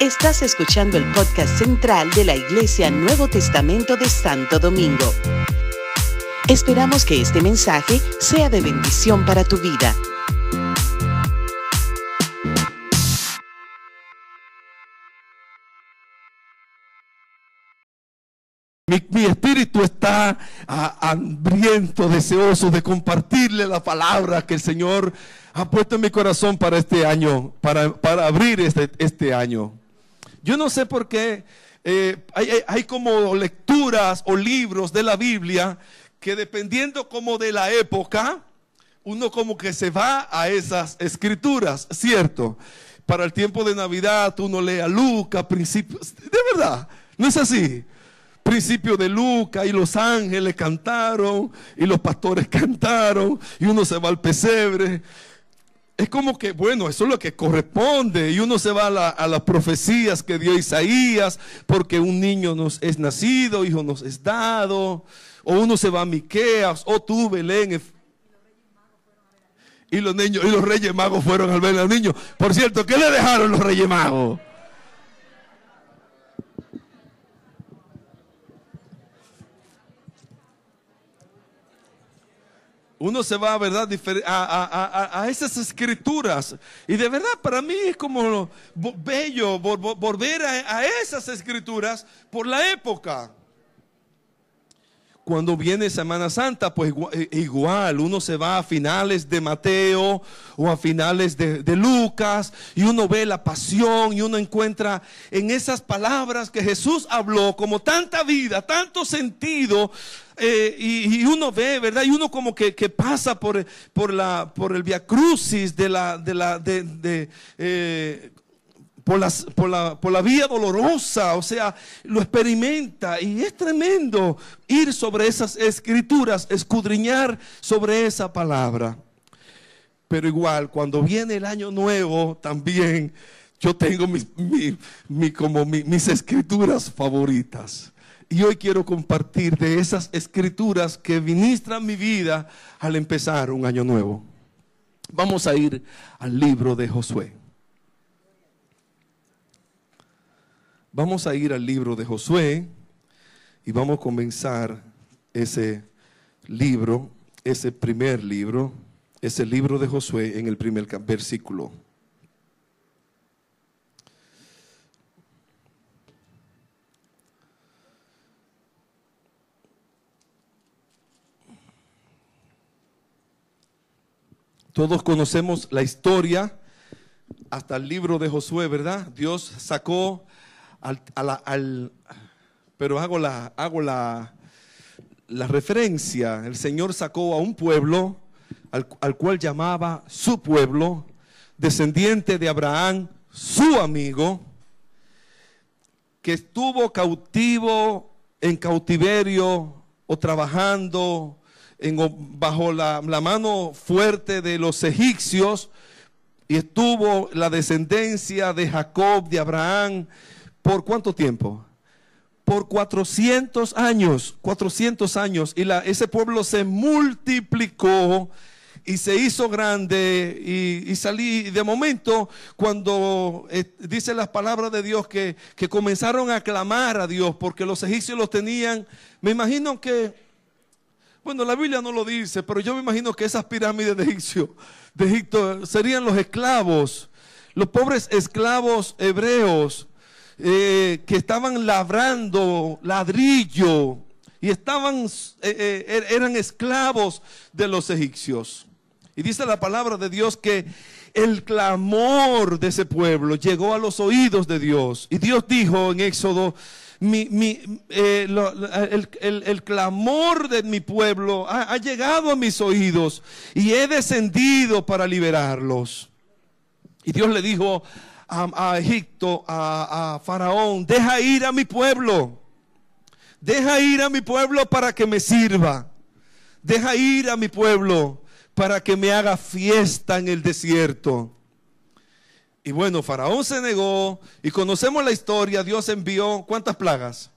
Estás escuchando el podcast central de la Iglesia Nuevo Testamento de Santo Domingo. Esperamos que este mensaje sea de bendición para tu vida. Mi, espíritu está ah, hambriento, deseoso de compartirle la palabra que el Señor ha puesto en mi corazón para este año, para, abrir este, este, año. Yo no sé por qué eh, hay, como lecturas o libros de la Biblia que dependiendo como de la época, uno como que se va a esas escrituras, ¿cierto? Para el tiempo de Navidad uno lee a Lucas, principios, de verdad, no es así principio de Lucas y los ángeles cantaron y los pastores cantaron y uno se va al pesebre. Es como que, bueno, eso es lo que corresponde. Y uno se va a, las profecías que dio Isaías, porque un niño nos es nacido, hijo nos es dado. O uno se va a Miqueas, o tú, Belén. Y los niños, y los reyes magos fueron al ver al niño. Por cierto, ¿qué le dejaron los reyes magos? Uno se va ¿verdad? A, a, esas escrituras. Y de verdad para mí es como bello volver a, esas escrituras por la época. Cuando viene Semana Santa, pues eh, igual, uno se va a finales de Mateo o a finales de, Lucas y uno ve la pasión y uno encuentra en esas palabras que Jesús habló como tanta vida, tanto sentido eh, y, uno ve, ¿verdad? Y uno como que, pasa por, por, la, por el via crucis de la, de la, de, eh, por, por, la, por la vía dolorosa, o sea, lo experimenta y es tremendo ir sobre esas escrituras, escudriñar sobre esa palabra. Pero igual, cuando viene el año nuevo, también yo tengo mis, como mis escrituras favoritas. Y hoy quiero compartir de esas escrituras que ministran mi vida al empezar un año nuevo. Vamos a ir al libro de Josué. Vamos a ir al libro de Josué y vamos a comenzar ese libro, ese primer libro, ese libro de Josué en el primer versículo. Todos conocemos la historia hasta el libro de Josué, ¿verdad? Dios sacó al, pero hago la, hago la, la referencia. El Señor sacó a un pueblo al, al cual llamaba su pueblo, descendiente de Abraham, su amigo, que estuvo cautivo en cautiverio o trabajando bajo la, mano fuerte de los egipcios y estuvo la descendencia de Jacob, de Abraham, ¿por cuánto tiempo? Por 400 años, 400 años. Y la, ese pueblo se multiplicó y se hizo grande y, salí. De momento, cuando eh, dice las palabras de Dios que, que comenzaron a clamar a Dios porque los egipcios los tenían, me imagino que bueno, la Biblia no lo dice, pero yo me imagino que esas pirámides de, de Egipto serían los esclavos, los pobres esclavos hebreos eh, que estaban labrando ladrillo y estaban, eh, eh, er, eran esclavos de los egipcios. Y dice la palabra de Dios que el clamor de ese pueblo llegó a los oídos de Dios. Y Dios dijo en Éxodo eh, el, clamor de mi pueblo ha, llegado a mis oídos y he descendido para liberarlos. Y Dios le dijo a, Egipto, a, Faraón, deja ir a mi pueblo, deja ir a mi pueblo para que me sirva, deja ir a mi pueblo para que me haga fiesta en el desierto. Y bueno, Faraón se negó y conocemos la historia, Dios envió ¿cuántas plagas?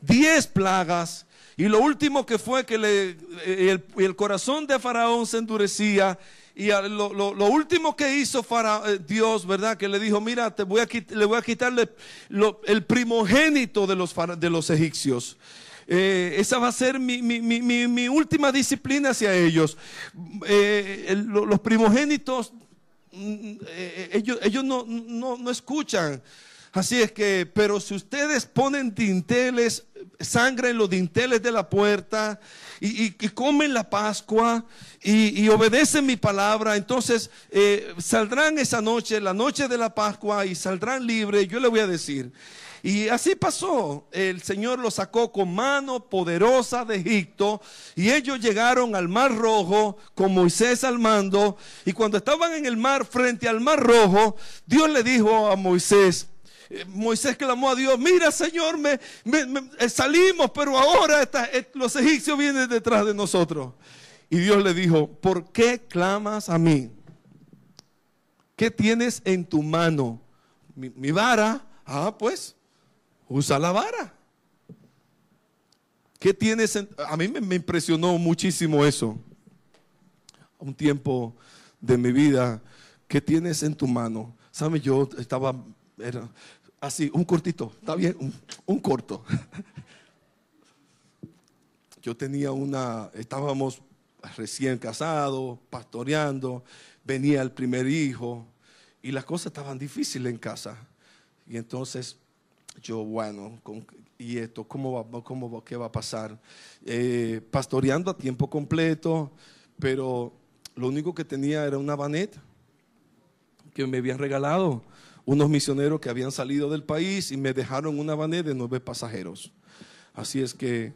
Diez plagas. Y lo último que fue que le, el corazón de Faraón se endurecía y lo, último que hizo para eh, Dios, ¿verdad? Que le dijo, mira, te voy a, le voy a quitarle el primogénito de los, de los egipcios. Eh, esa va a ser mi, última disciplina hacia ellos. Eh, los primogénitos, mm, ellos, ellos no, no escuchan. Así es que, pero si ustedes ponen dinteles, sangre en los dinteles de la puerta y, comen la Pascua y, obedecen mi palabra, entonces eh, saldrán esa noche, la noche de la Pascua, y saldrán libres. Yo le voy a decir. Y así pasó. El Señor los sacó con mano poderosa de Egipto y ellos llegaron al Mar Rojo con Moisés al mando. Y cuando estaban en el mar frente al Mar Rojo, Dios le dijo a Moisés, Moisés clamó a Dios, mira Señor, me, eh, salimos, pero ahora eh, los egipcios vienen detrás de nosotros. Y Dios le dijo, ¿por qué clamas a mí? ¿Qué tienes en tu mano? Mi, vara. Ah, pues, usa la vara. ¿Qué tienes en, A mí me, impresionó muchísimo eso. Un tiempo de mi vida, ¿qué tienes en tu mano? ¿Sabes? Yo estaba, Así, un cortito, ¿está bien? Un, corto. Yo tenía una, estábamos recién casados, pastoreando, venía el primer hijo y las cosas estaban difíciles en casa. Y entonces yo, bueno, ¿y esto cómo va, cómo qué va a pasar? Eh, pastoreando a tiempo completo, pero lo único que tenía era una vaneta que me habían regalado unos misioneros que habían salido del país y me dejaron una vaneta de nueve pasajeros. Así es que,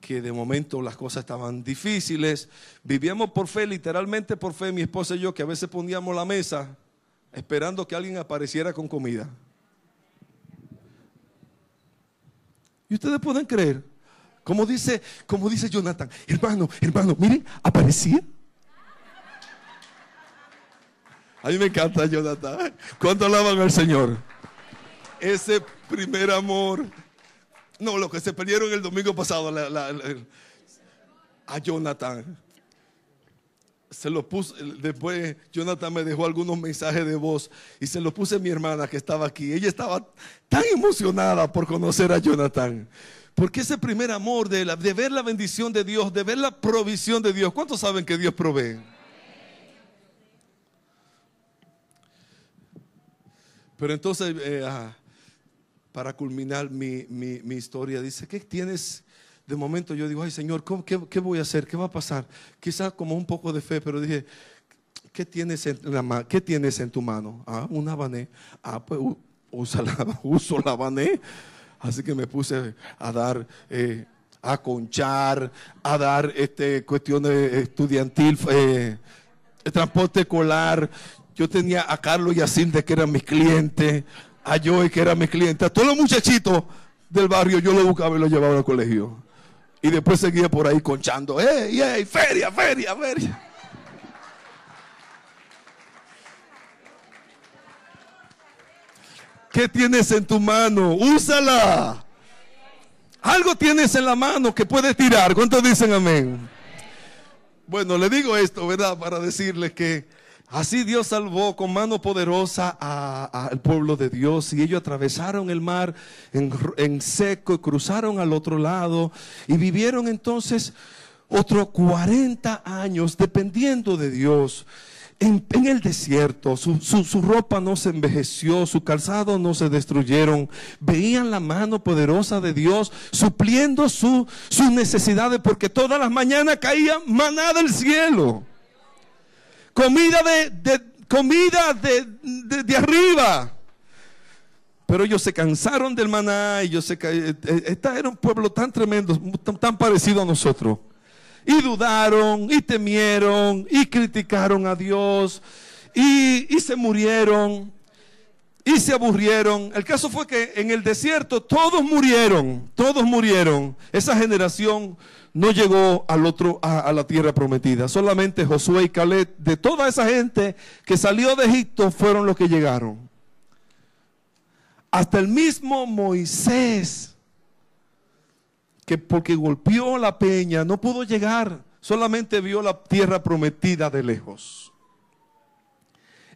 que de momento las cosas estaban difíciles. Vivíamos por fe, literalmente por fe, mi esposa y yo, que a veces poníamos la mesa esperando que alguien apareciera con comida. Y ustedes pueden creer, como dice, como dice Jonathan, hermano, hermano, miren, aparecía a mí me encanta Jonathan. ¿Cuánto alaban al Señor? Ese primer amor. No, lo que se perdieron el domingo pasado a Jonathan. Se lo puse, después Jonathan me dejó algunos mensajes de voz y se los puse a mi hermana que estaba aquí. Ella estaba tan emocionada por conocer a Jonathan. Porque ese primer amor de ver la bendición de Dios, de ver la provisión de Dios. ¿Cuántos saben que Dios provee? Pero entonces, eh, para culminar mi, historia, dice, ¿qué tienes? De momento yo digo, ay Señor, qué, voy a hacer? ¿Qué va a pasar? Quizás como un poco de fe, pero dije, ¿qué tienes en, la, ¿qué tienes en tu mano? Ah, un bané. Ah, pues usa la, uso la bané. Así que me puse a dar... Eh, a conchar, a dar este, cuestiones estudiantil, eh, transporte escolar. Yo tenía a Carlos y a Cindy que eran mis clientes, a Joey que era mi cliente, a todos los muchachitos del barrio yo lo buscaba y lo llevaba al colegio. Y después seguía por ahí conchando, ¡ey, ey! ¡Feria, feria, feria! ¿Qué tienes en tu mano? Úsala. Algo tienes en la mano que puedes tirar. ¿Cuántos dicen amén? Bueno, le digo esto, ¿verdad? Para decirles que Así Dios salvó con mano poderosa al pueblo de Dios y ellos atravesaron el mar en, seco y cruzaron al otro lado y vivieron entonces otros 40 años dependiendo de Dios. En, el desierto, su, ropa no se envejeció, su calzado no se destruyeron. Veían la mano poderosa de Dios supliendo sus necesidades porque todas las mañanas caía maná del cielo comida de, comida de, arriba. Pero ellos se cansaron del maná ellos eh, eh, Esta era un pueblo tan tremendo, tan, parecido a nosotros. Y dudaron, y temieron, y criticaron a Dios, y, y se murieron, y se aburrieron. El caso fue que en el desierto todos murieron, todos murieron. Esa generación no llegó al otro, a, la tierra prometida. Solamente Josué y Caleb, de toda esa gente que salió de Egipto, fueron los que llegaron. Hasta el mismo Moisés, que porque golpeó la peña, no pudo llegar. solamente vio la tierra prometida de lejos.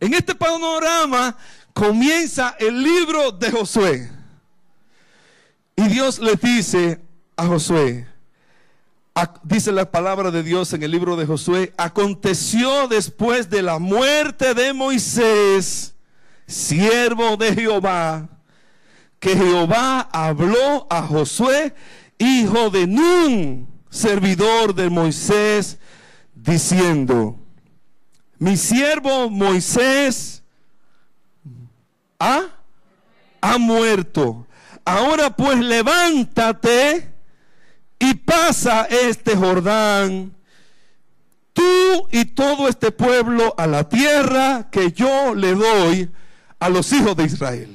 En este panorama comienza el libro de Josué. Y Dios le dice a Josué, dice la palabra de Dios en el libro de Josué, aconteció después de la muerte de Moisés, siervo de Jehová, que Jehová habló a Josué, hijo de Nun, servidor de Moisés, diciendo, mi siervo Moisés ha, ha muerto. Ahora pues levántate y pasa este Jordán, tú y todo este pueblo a la tierra que yo le doy a los hijos de Israel.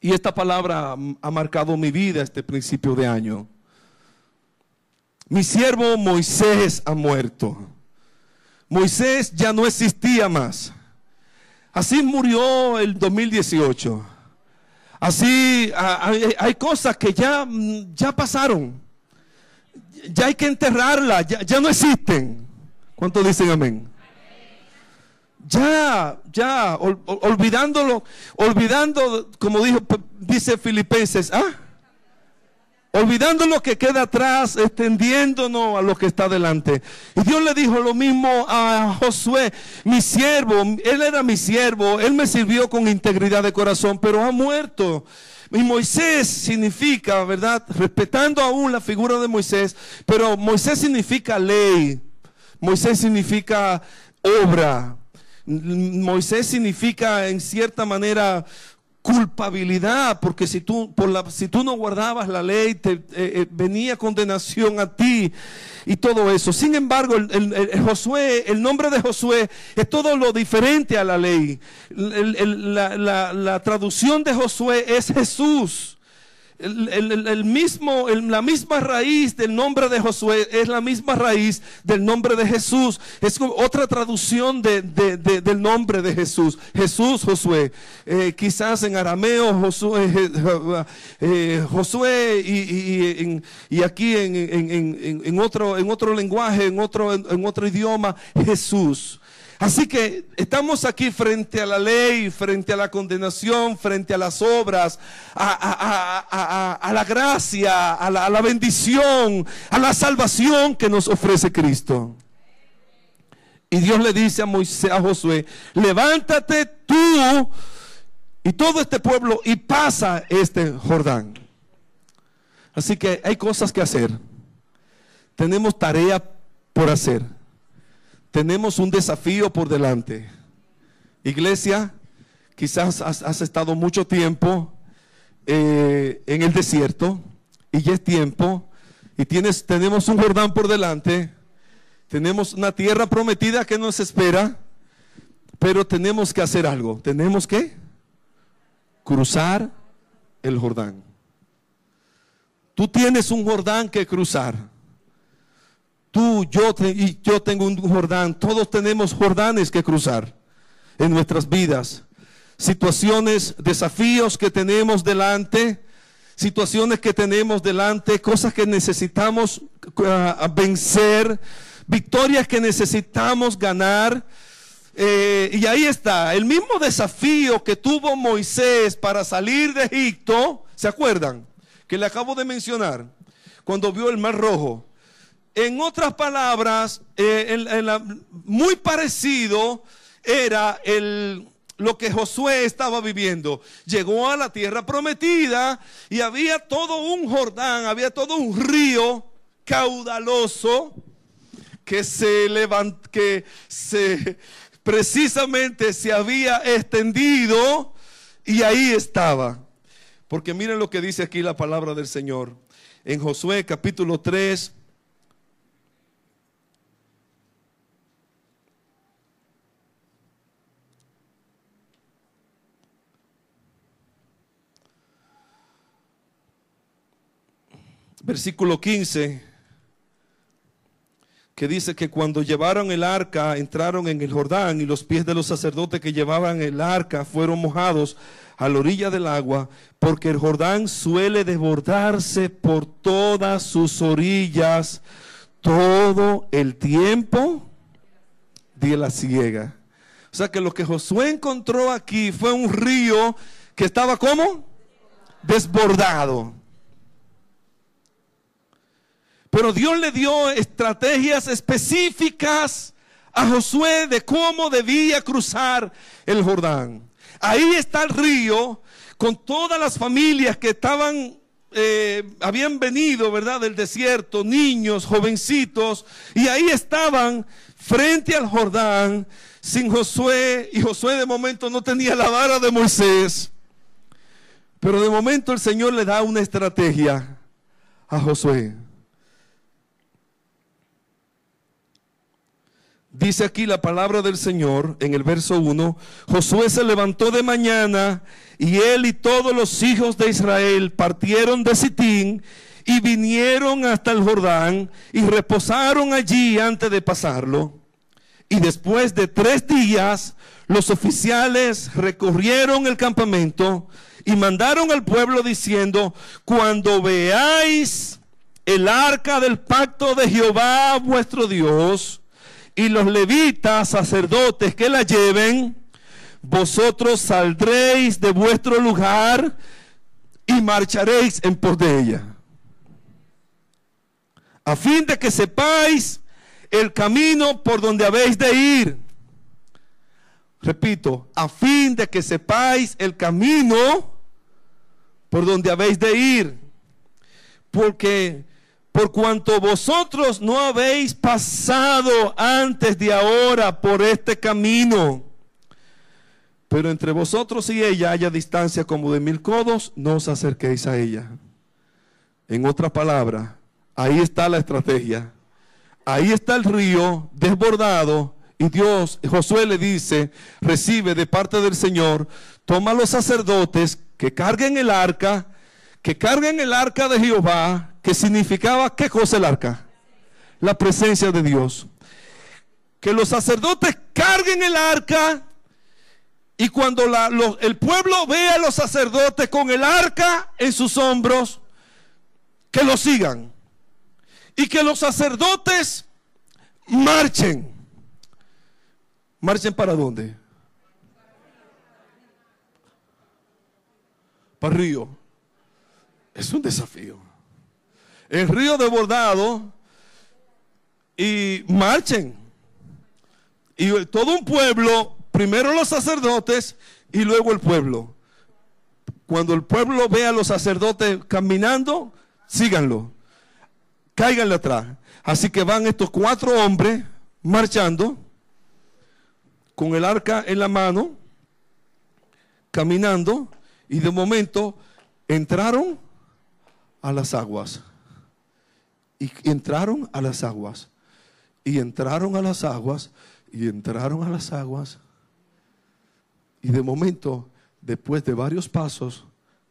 Y esta palabra ha marcado mi vida este principio de año. Mi siervo Moisés ha muerto. Moisés ya no existía más. Así murió el 2018. Así hay, cosas que ya, mm, ya pasaron. Ya hay que enterrarlas, ya, no existen. ¿Cuántos dicen amén? Ya, ya, olvidándolo, olvidando, como dijo, dice Filipenses, ¿ah? Olvidando lo que queda atrás, extendiéndonos a lo que está delante. Y Dios le dijo lo mismo a Josué, mi siervo, él era mi siervo, él me sirvió con integridad de corazón, pero ha muerto. Y Moisés significa, ¿verdad? Respetando aún la figura de Moisés, pero Moisés significa ley, Moisés significa obra. Moisés significa en cierta manera culpabilidad, porque si tú, por la, si tú no guardabas la ley, te, eh, eh, venía condenación a ti y todo eso. Sin embargo, el, Josué, el nombre de Josué es todo lo diferente a la ley. la, la traducción de Josué es Jesús. El, mismo, la misma raíz del nombre de Josué es la misma raíz del nombre de Jesús. Es otra traducción del nombre de Jesús. Jesús, Josué. Eh, quizás en arameo, Josué, eh, eh, Josué y, aquí en, otro, en otro lenguaje, en otro, en otro idioma, Jesús. Así que estamos aquí frente a la ley, frente a la condenación, frente a las obras, a, la gracia, a la, bendición, a la salvación que nos ofrece Cristo. Y Dios le dice a Moisés, a Josué, levántate tú y todo este pueblo y pasa este Jordán. Así que hay cosas que hacer. Tenemos tarea por hacer tenemos un desafío por delante. Iglesia, quizás has, estado mucho tiempo eh, en el desierto y ya es tiempo y tienes, tenemos un Jordán por delante, tenemos una tierra prometida que nos espera, pero tenemos que hacer algo. Tenemos que cruzar el Jordán. Tú tienes un Jordán que cruzar. Tú, yo y yo tengo un Jordán. Todos tenemos Jordanes que cruzar en nuestras vidas. Situaciones, desafíos que tenemos delante, situaciones que tenemos delante, cosas que necesitamos uh, vencer, victorias que necesitamos ganar. Eh, y ahí está, el mismo desafío que tuvo Moisés para salir de Egipto, ¿se acuerdan? Que le acabo de mencionar, cuando vio el mar rojo. En otras palabras, eh, muy parecido era el, lo que Josué estaba viviendo. Llegó a la tierra prometida y había todo un Jordán, había todo un río caudaloso que se levantó, que se precisamente se había extendido y ahí estaba. Porque miren lo que dice aquí la palabra del Señor. En Josué capítulo 3, Versículo 15. que dice que cuando llevaron el arca entraron en el Jordán y los pies de los sacerdotes que llevaban el arca fueron mojados a la orilla del agua, porque el Jordán suele desbordarse por todas sus orillas todo el tiempo de la ciega. O sea que lo que Josué encontró aquí fue un río que estaba como desbordado. Pero Dios le dio estrategias específicas a Josué de cómo debía cruzar el Jordán. Ahí está el río con todas las familias que estaban, eh, habían venido, ¿verdad? Del desierto, niños, jovencitos, y ahí estaban frente al Jordán sin Josué, y Josué de momento no tenía la vara de Moisés. Pero de momento el Señor le da una estrategia a Josué. Dice aquí la palabra del Señor en el verso 1, Josué se levantó de mañana y él y todos los hijos de Israel partieron de Sitín y vinieron hasta el Jordán y reposaron allí antes de pasarlo. Y después de tres días, los oficiales recorrieron el campamento y mandaron al pueblo diciendo, cuando veáis el arca del pacto de Jehová vuestro Dios, y los levitas, sacerdotes que la lleven, vosotros saldréis de vuestro lugar y marcharéis en pos de ella. A fin de que sepáis el camino por donde habéis de ir. Repito, a fin de que sepáis el camino por donde habéis de ir. Porque por cuanto vosotros no habéis pasado antes de ahora por este camino, pero entre vosotros y ella haya distancia como de mil codos, no os acerquéis a ella. En otra palabra, ahí está la estrategia. Ahí está el río desbordado y Dios, Josué le dice, recibe de parte del Señor, toma los sacerdotes que carguen el arca, que carguen el arca de Jehová, que significaba, ¿qué cosa el arca? La presencia de Dios. Que los sacerdotes carguen el arca y cuando el pueblo vea a los sacerdotes con el arca en sus hombros, que lo sigan. Y que los sacerdotes marchen. ¿Marchen para dónde? Para río. Es un desafío el río desbordado y marchen. Y todo un pueblo, primero los sacerdotes y luego el pueblo. Cuando el pueblo ve a los sacerdotes caminando, síganlo. Cáiganle atrás. Así que van estos cuatro hombres marchando con el arca en la mano, caminando, y de momento entraron a las aguas. Y entraron a las aguas. Y entraron a las aguas. Y entraron a las aguas. Y de momento, después de varios pasos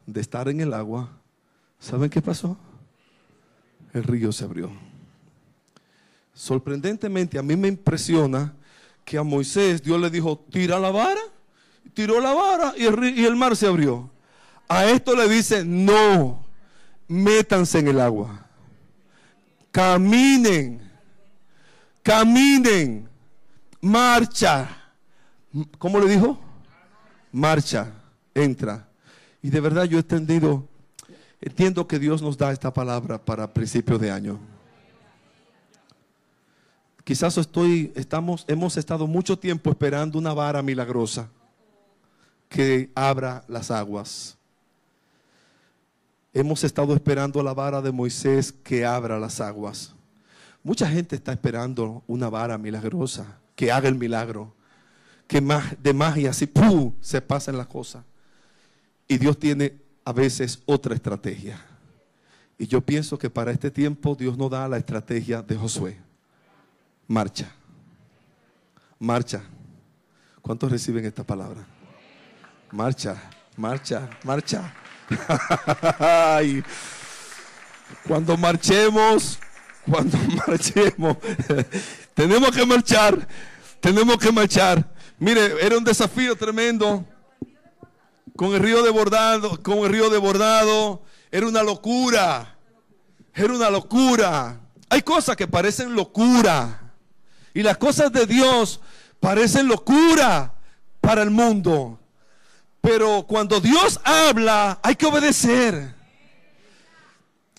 de estar en el agua, ¿saben qué pasó? El río se abrió. Sorprendentemente, a mí me impresiona que a Moisés Dios le dijo, tira la vara. Tiró la vara y el, mar se abrió. A esto le dice, no, métanse en el agua caminen, caminen, marcha. ¿Cómo le dijo? Marcha, entra. Y de verdad yo he entendido, entiendo que Dios nos da esta palabra para principios de año. Quizás estoy, estamos, hemos estado mucho tiempo esperando una vara milagrosa que abra las aguas. Hemos estado esperando la vara de Moisés que abra las aguas. Mucha gente está esperando una vara milagrosa que haga el milagro, que de magia así ¡pum! se pasen las cosas. Y Dios tiene a veces otra estrategia. Y yo pienso que para este tiempo Dios nos da la estrategia de Josué. Marcha. Marcha. ¿Cuántos reciben esta palabra? Marcha, marcha, marcha. Cuando marchemos, cuando marchemos. tenemos que marchar, tenemos que marchar. Mire, era un desafío tremendo. Con el río de bordado, con el río de bordado, era una locura. Era una locura. Hay cosas que parecen locura. Y las cosas de Dios parecen locura para el mundo. Pero cuando Dios habla, hay que obedecer.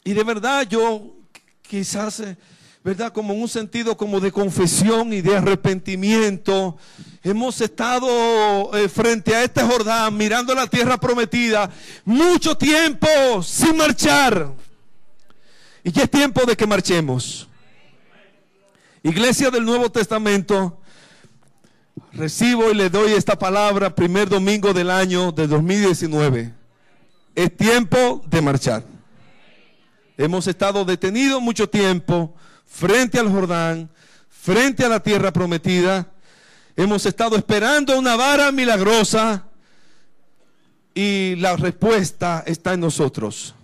Y de verdad yo quizás, eh, ¿verdad? Como en un sentido como de confesión y de arrepentimiento, hemos estado eh, frente a este Jordán mirando la tierra prometida mucho tiempo sin marchar. Y ya es tiempo de que marchemos. Iglesia del Nuevo Testamento, recibo y le doy esta palabra primer domingo del año de 2019. Es tiempo de marchar. Hemos estado detenidos mucho tiempo frente al Jordán, frente a la tierra prometida. Hemos estado esperando una vara milagrosa y la respuesta está en nosotros.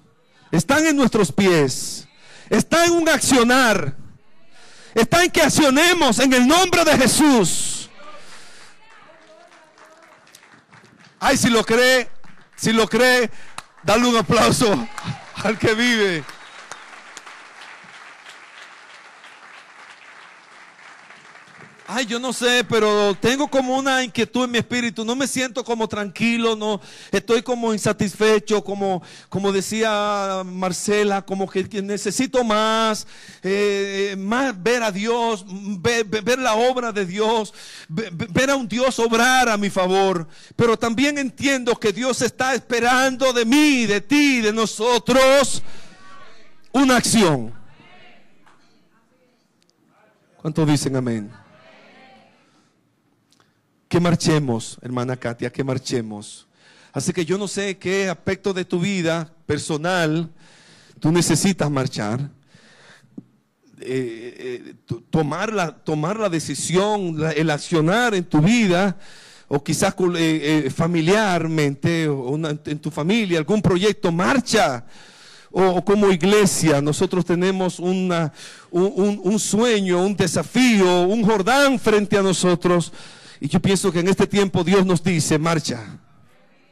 Están en nuestros pies. Está en un accionar. Está en que accionemos en el nombre de Jesús. Ay, si lo cree, si lo cree, dale un aplauso al que vive. Ay, yo no sé, pero tengo como una inquietud en mi espíritu. No me siento como tranquilo, no estoy como insatisfecho, como, como decía Marcela, como que, necesito más, eh, más ver a Dios, ver, ver, la obra de Dios, ver a un Dios obrar a mi favor. Pero también entiendo que Dios está esperando de mí, de ti, de nosotros, una acción. ¿Cuántos dicen amén? Que marchemos, hermana Katia, que marchemos. Así que yo no sé qué aspecto de tu vida personal tú necesitas marchar. Eh, eh, tomar, la, tomar la decisión, el accionar en tu vida, o quizás eh, familiarmente, o en tu familia, algún proyecto, marcha. O, como iglesia, nosotros tenemos un sueño, un desafío, un Jordán frente a nosotros y yo pienso que en este tiempo Dios nos dice, marcha.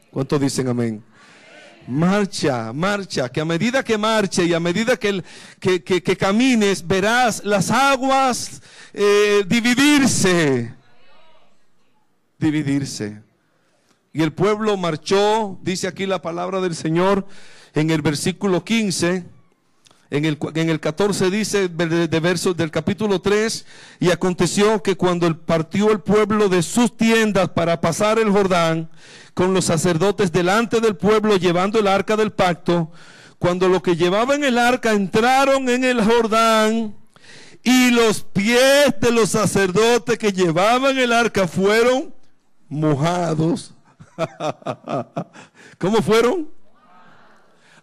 ¿Cuántos dicen amén? Marcha, marcha, que a medida que marche y a medida que, que, camines, verás las aguas eh, dividirse. Dividirse. Y el pueblo marchó, dice aquí la palabra del Señor en el versículo 15 en el, en el 14 dice de, versos del capítulo 3, y aconteció que cuando partió el pueblo de sus tiendas para pasar el Jordán, con los sacerdotes delante del pueblo llevando el arca del pacto, cuando los que llevaban el arca entraron en el Jordán, y los pies de los sacerdotes que llevaban el arca fueron mojados. ¿Cómo fueron?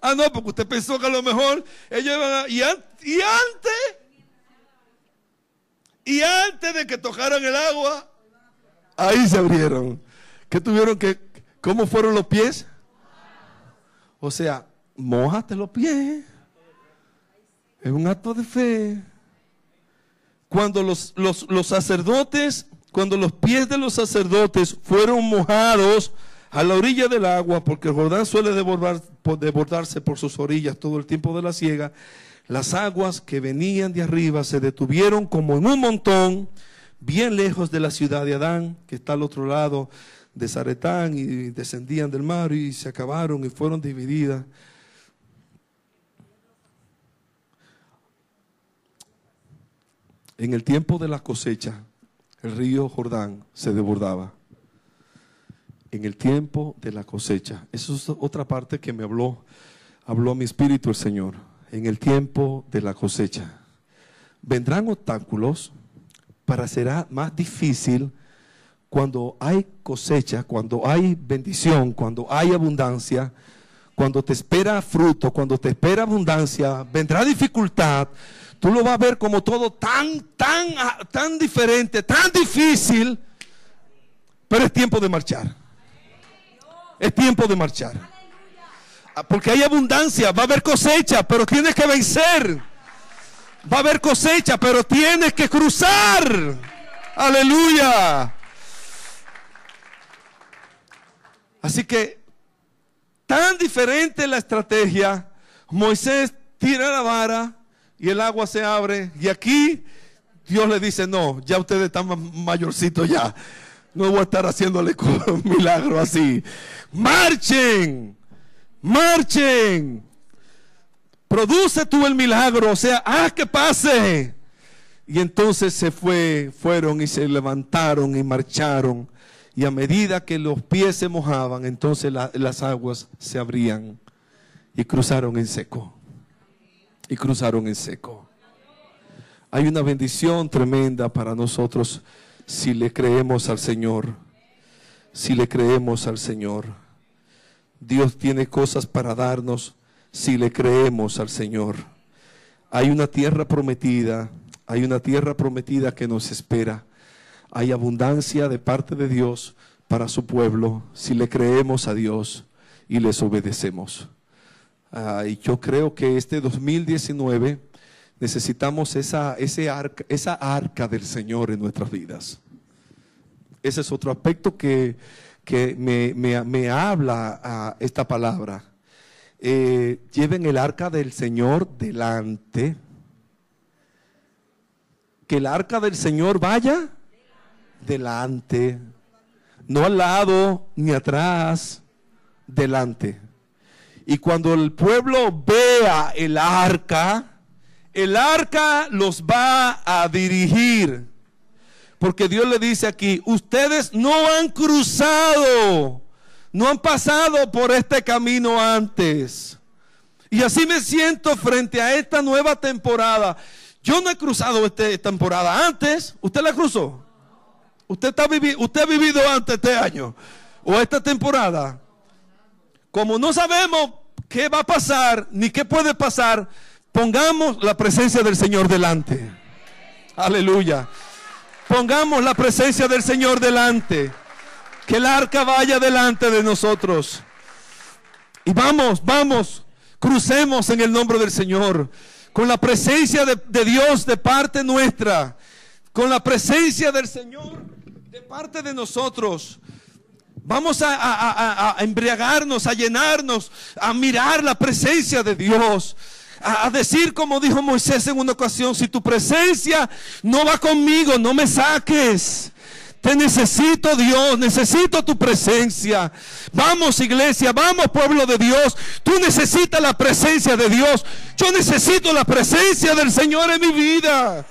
Ah, no, porque usted pensó que a lo mejor ellos iban a... Y, antes, y antes de que tocaran el agua, ahí se abrieron. ¿Qué tuvieron que... ¿Cómo fueron los pies? O sea, mojate los pies. Es un acto de fe. Cuando los, los, los sacerdotes, cuando los pies de los sacerdotes fueron mojados, a la orilla del agua, porque el Jordán suele desbordarse por sus orillas todo el tiempo de la siega, las aguas que venían de arriba se detuvieron como en un montón, bien lejos de la ciudad de Adán, que está al otro lado de Zaretán, y descendían del mar y se acabaron y fueron divididas. En el tiempo de la cosecha, el río Jordán se desbordaba en el tiempo de la cosecha. Eso es otra parte que me habló, habló a mi espíritu el Señor. En el tiempo de la cosecha. Vendrán obstáculos para será más difícil cuando hay cosecha, cuando hay bendición, cuando hay abundancia, cuando te espera fruto, cuando te espera abundancia, vendrá dificultad. Tú lo vas a ver como todo tan, tan, tan diferente, tan difícil, pero es tiempo de marchar. Es tiempo de marchar. Ah, porque hay abundancia, va a haber cosecha, pero tienes que vencer. Va a haber cosecha, pero tienes que cruzar. Aleluya. Así que, tan diferente la estrategia, Moisés tira la vara y el agua se abre. Y aquí Dios le dice, no, ya ustedes están mayorcitos ya. No voy a estar haciéndole un milagro así. Marchen, marchen. Produce tú el milagro, o sea, haz que pase. Y entonces se fue, fueron y se levantaron y marcharon. Y a medida que los pies se mojaban, entonces las aguas se abrían y cruzaron en seco. Y cruzaron en seco. Hay una bendición tremenda para nosotros si le creemos al Señor. Si le creemos al Señor. Dios tiene cosas para darnos si le creemos al Señor. Hay una tierra prometida, hay una tierra prometida que nos espera. Hay abundancia de parte de Dios para su pueblo si le creemos a Dios y les obedecemos. Y yo creo que este 2019 necesitamos esa, arca, esa arca del Señor en nuestras vidas. Ese es otro aspecto que, me, habla a esta palabra. Eh, lleven el arca del Señor delante. Que el arca del Señor vaya delante. No al lado ni atrás, delante. Y cuando el pueblo vea el arca, el arca los va a dirigir. Porque Dios le dice aquí, ustedes no han cruzado, no han pasado por este camino antes. Y así me siento frente a esta nueva temporada. Yo no he cruzado esta temporada antes. ¿Usted la cruzó? ¿Usted, está ¿Usted ha vivido antes este año? ¿O esta temporada? Como no sabemos qué va a pasar, ni qué puede pasar, Pongamos la presencia del Señor delante. Aleluya. Pongamos la presencia del Señor delante. Que el arca vaya delante de nosotros. Y vamos, vamos, crucemos en el nombre del Señor. Con la presencia de, Dios de parte nuestra. Con la presencia del Señor de parte de nosotros. Vamos a, a, embriagarnos, a llenarnos, a mirar la presencia de Dios a, decir como dijo Moisés en una ocasión, si tu presencia no va conmigo, no me saques. Te necesito Dios, necesito tu presencia. Vamos iglesia, vamos pueblo de Dios. Tú necesitas la presencia de Dios. Yo necesito la presencia del Señor en mi vida.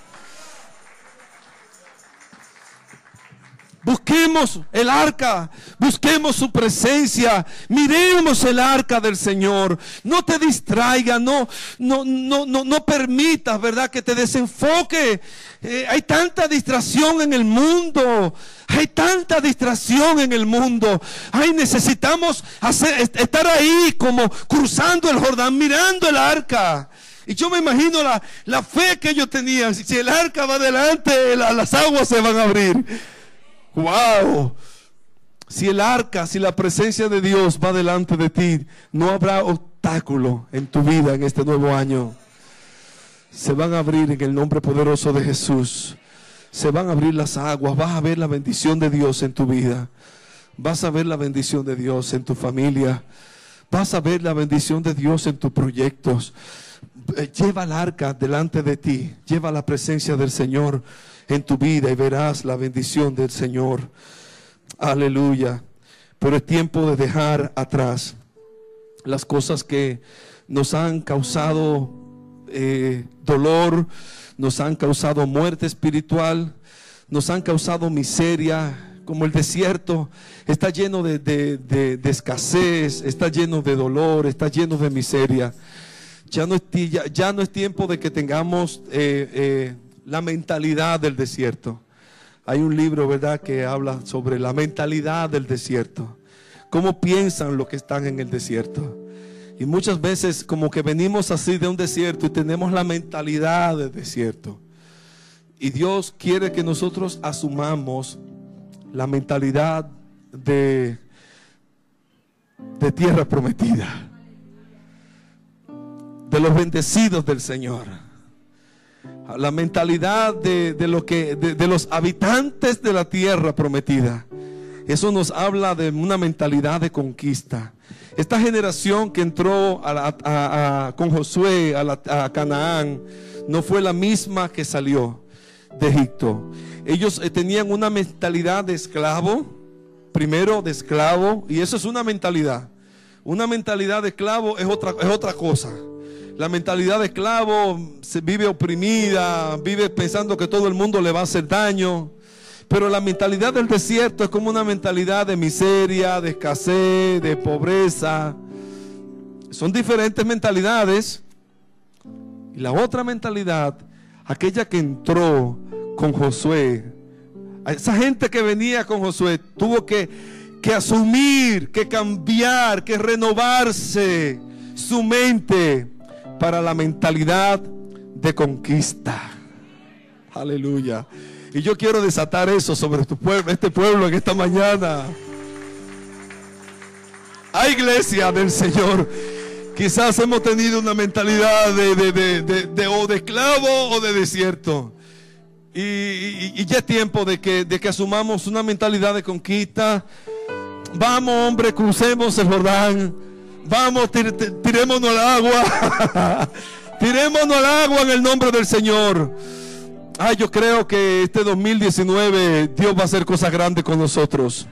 Busquemos el arca, busquemos su presencia, miremos el arca del Señor. No te distraiga, no, no, no, no, no permitas, ¿verdad? Que te desenfoque. Eh, hay tanta distracción en el mundo. Hay tanta distracción en el mundo. Ay, necesitamos hacer, estar ahí como cruzando el Jordán, mirando el arca. Y yo me imagino la fe que ellos tenían. Si el arca va adelante, las aguas se van a abrir. Wow. Si el arca, si la presencia de Dios va delante de ti, no habrá obstáculo en tu vida en este nuevo año. Se van a abrir en el nombre poderoso de Jesús. Se van a abrir las aguas. Vas a ver la bendición de Dios en tu vida. Vas a ver la bendición de Dios en tu familia. Vas a ver la bendición de Dios en tus proyectos. Eh, lleva el arca delante de ti. Lleva la presencia del Señor en tu vida y verás la bendición del Señor. Aleluya. Pero es tiempo de dejar atrás las cosas que nos han causado eh, dolor, nos han causado muerte espiritual, nos han causado miseria, como el desierto está lleno de, escasez, está lleno de dolor, está lleno de miseria. Ya no es, ya, no es tiempo de que tengamos eh, eh, la mentalidad del desierto. Hay un libro, ¿verdad?, que habla sobre la mentalidad del desierto. Cómo piensan los que están en el desierto. Y muchas veces como que venimos así de un desierto y tenemos la mentalidad del desierto. Y Dios quiere que nosotros asumamos la mentalidad de, de tierra prometida. De los bendecidos del Señor la mentalidad de, que, de, los habitantes de la tierra prometida. Eso nos habla de una mentalidad de conquista. Esta generación que entró con Josué a, Canaán no fue la misma que salió de Egipto. Ellos eh, tenían una mentalidad de esclavo, primero de esclavo, y eso es una mentalidad. Una mentalidad de esclavo es otra, es otra cosa. La mentalidad de esclavo se vive oprimida, vive pensando que todo el mundo le va a hacer daño. Pero la mentalidad del desierto es como una mentalidad de miseria, de escasez, de pobreza. Son diferentes mentalidades. Y la otra mentalidad, aquella que entró con Josué, esa gente que venía con Josué tuvo que, que asumir, que cambiar, que renovarse su mente para la mentalidad de conquista. Aleluya. Y yo quiero desatar eso sobre pueblo, este pueblo en esta mañana. Hay iglesia del Señor. Quizás hemos tenido una mentalidad de, de, o de esclavo o de desierto. Y, ya es tiempo de que, de que asumamos una mentalidad de conquista. Vamos, hombre, crucemos el Jordán Vamos, tirémonos al agua. tirémonos al agua en el nombre del Señor. Ay, yo creo que este 2019 Dios va a hacer cosas grandes con nosotros.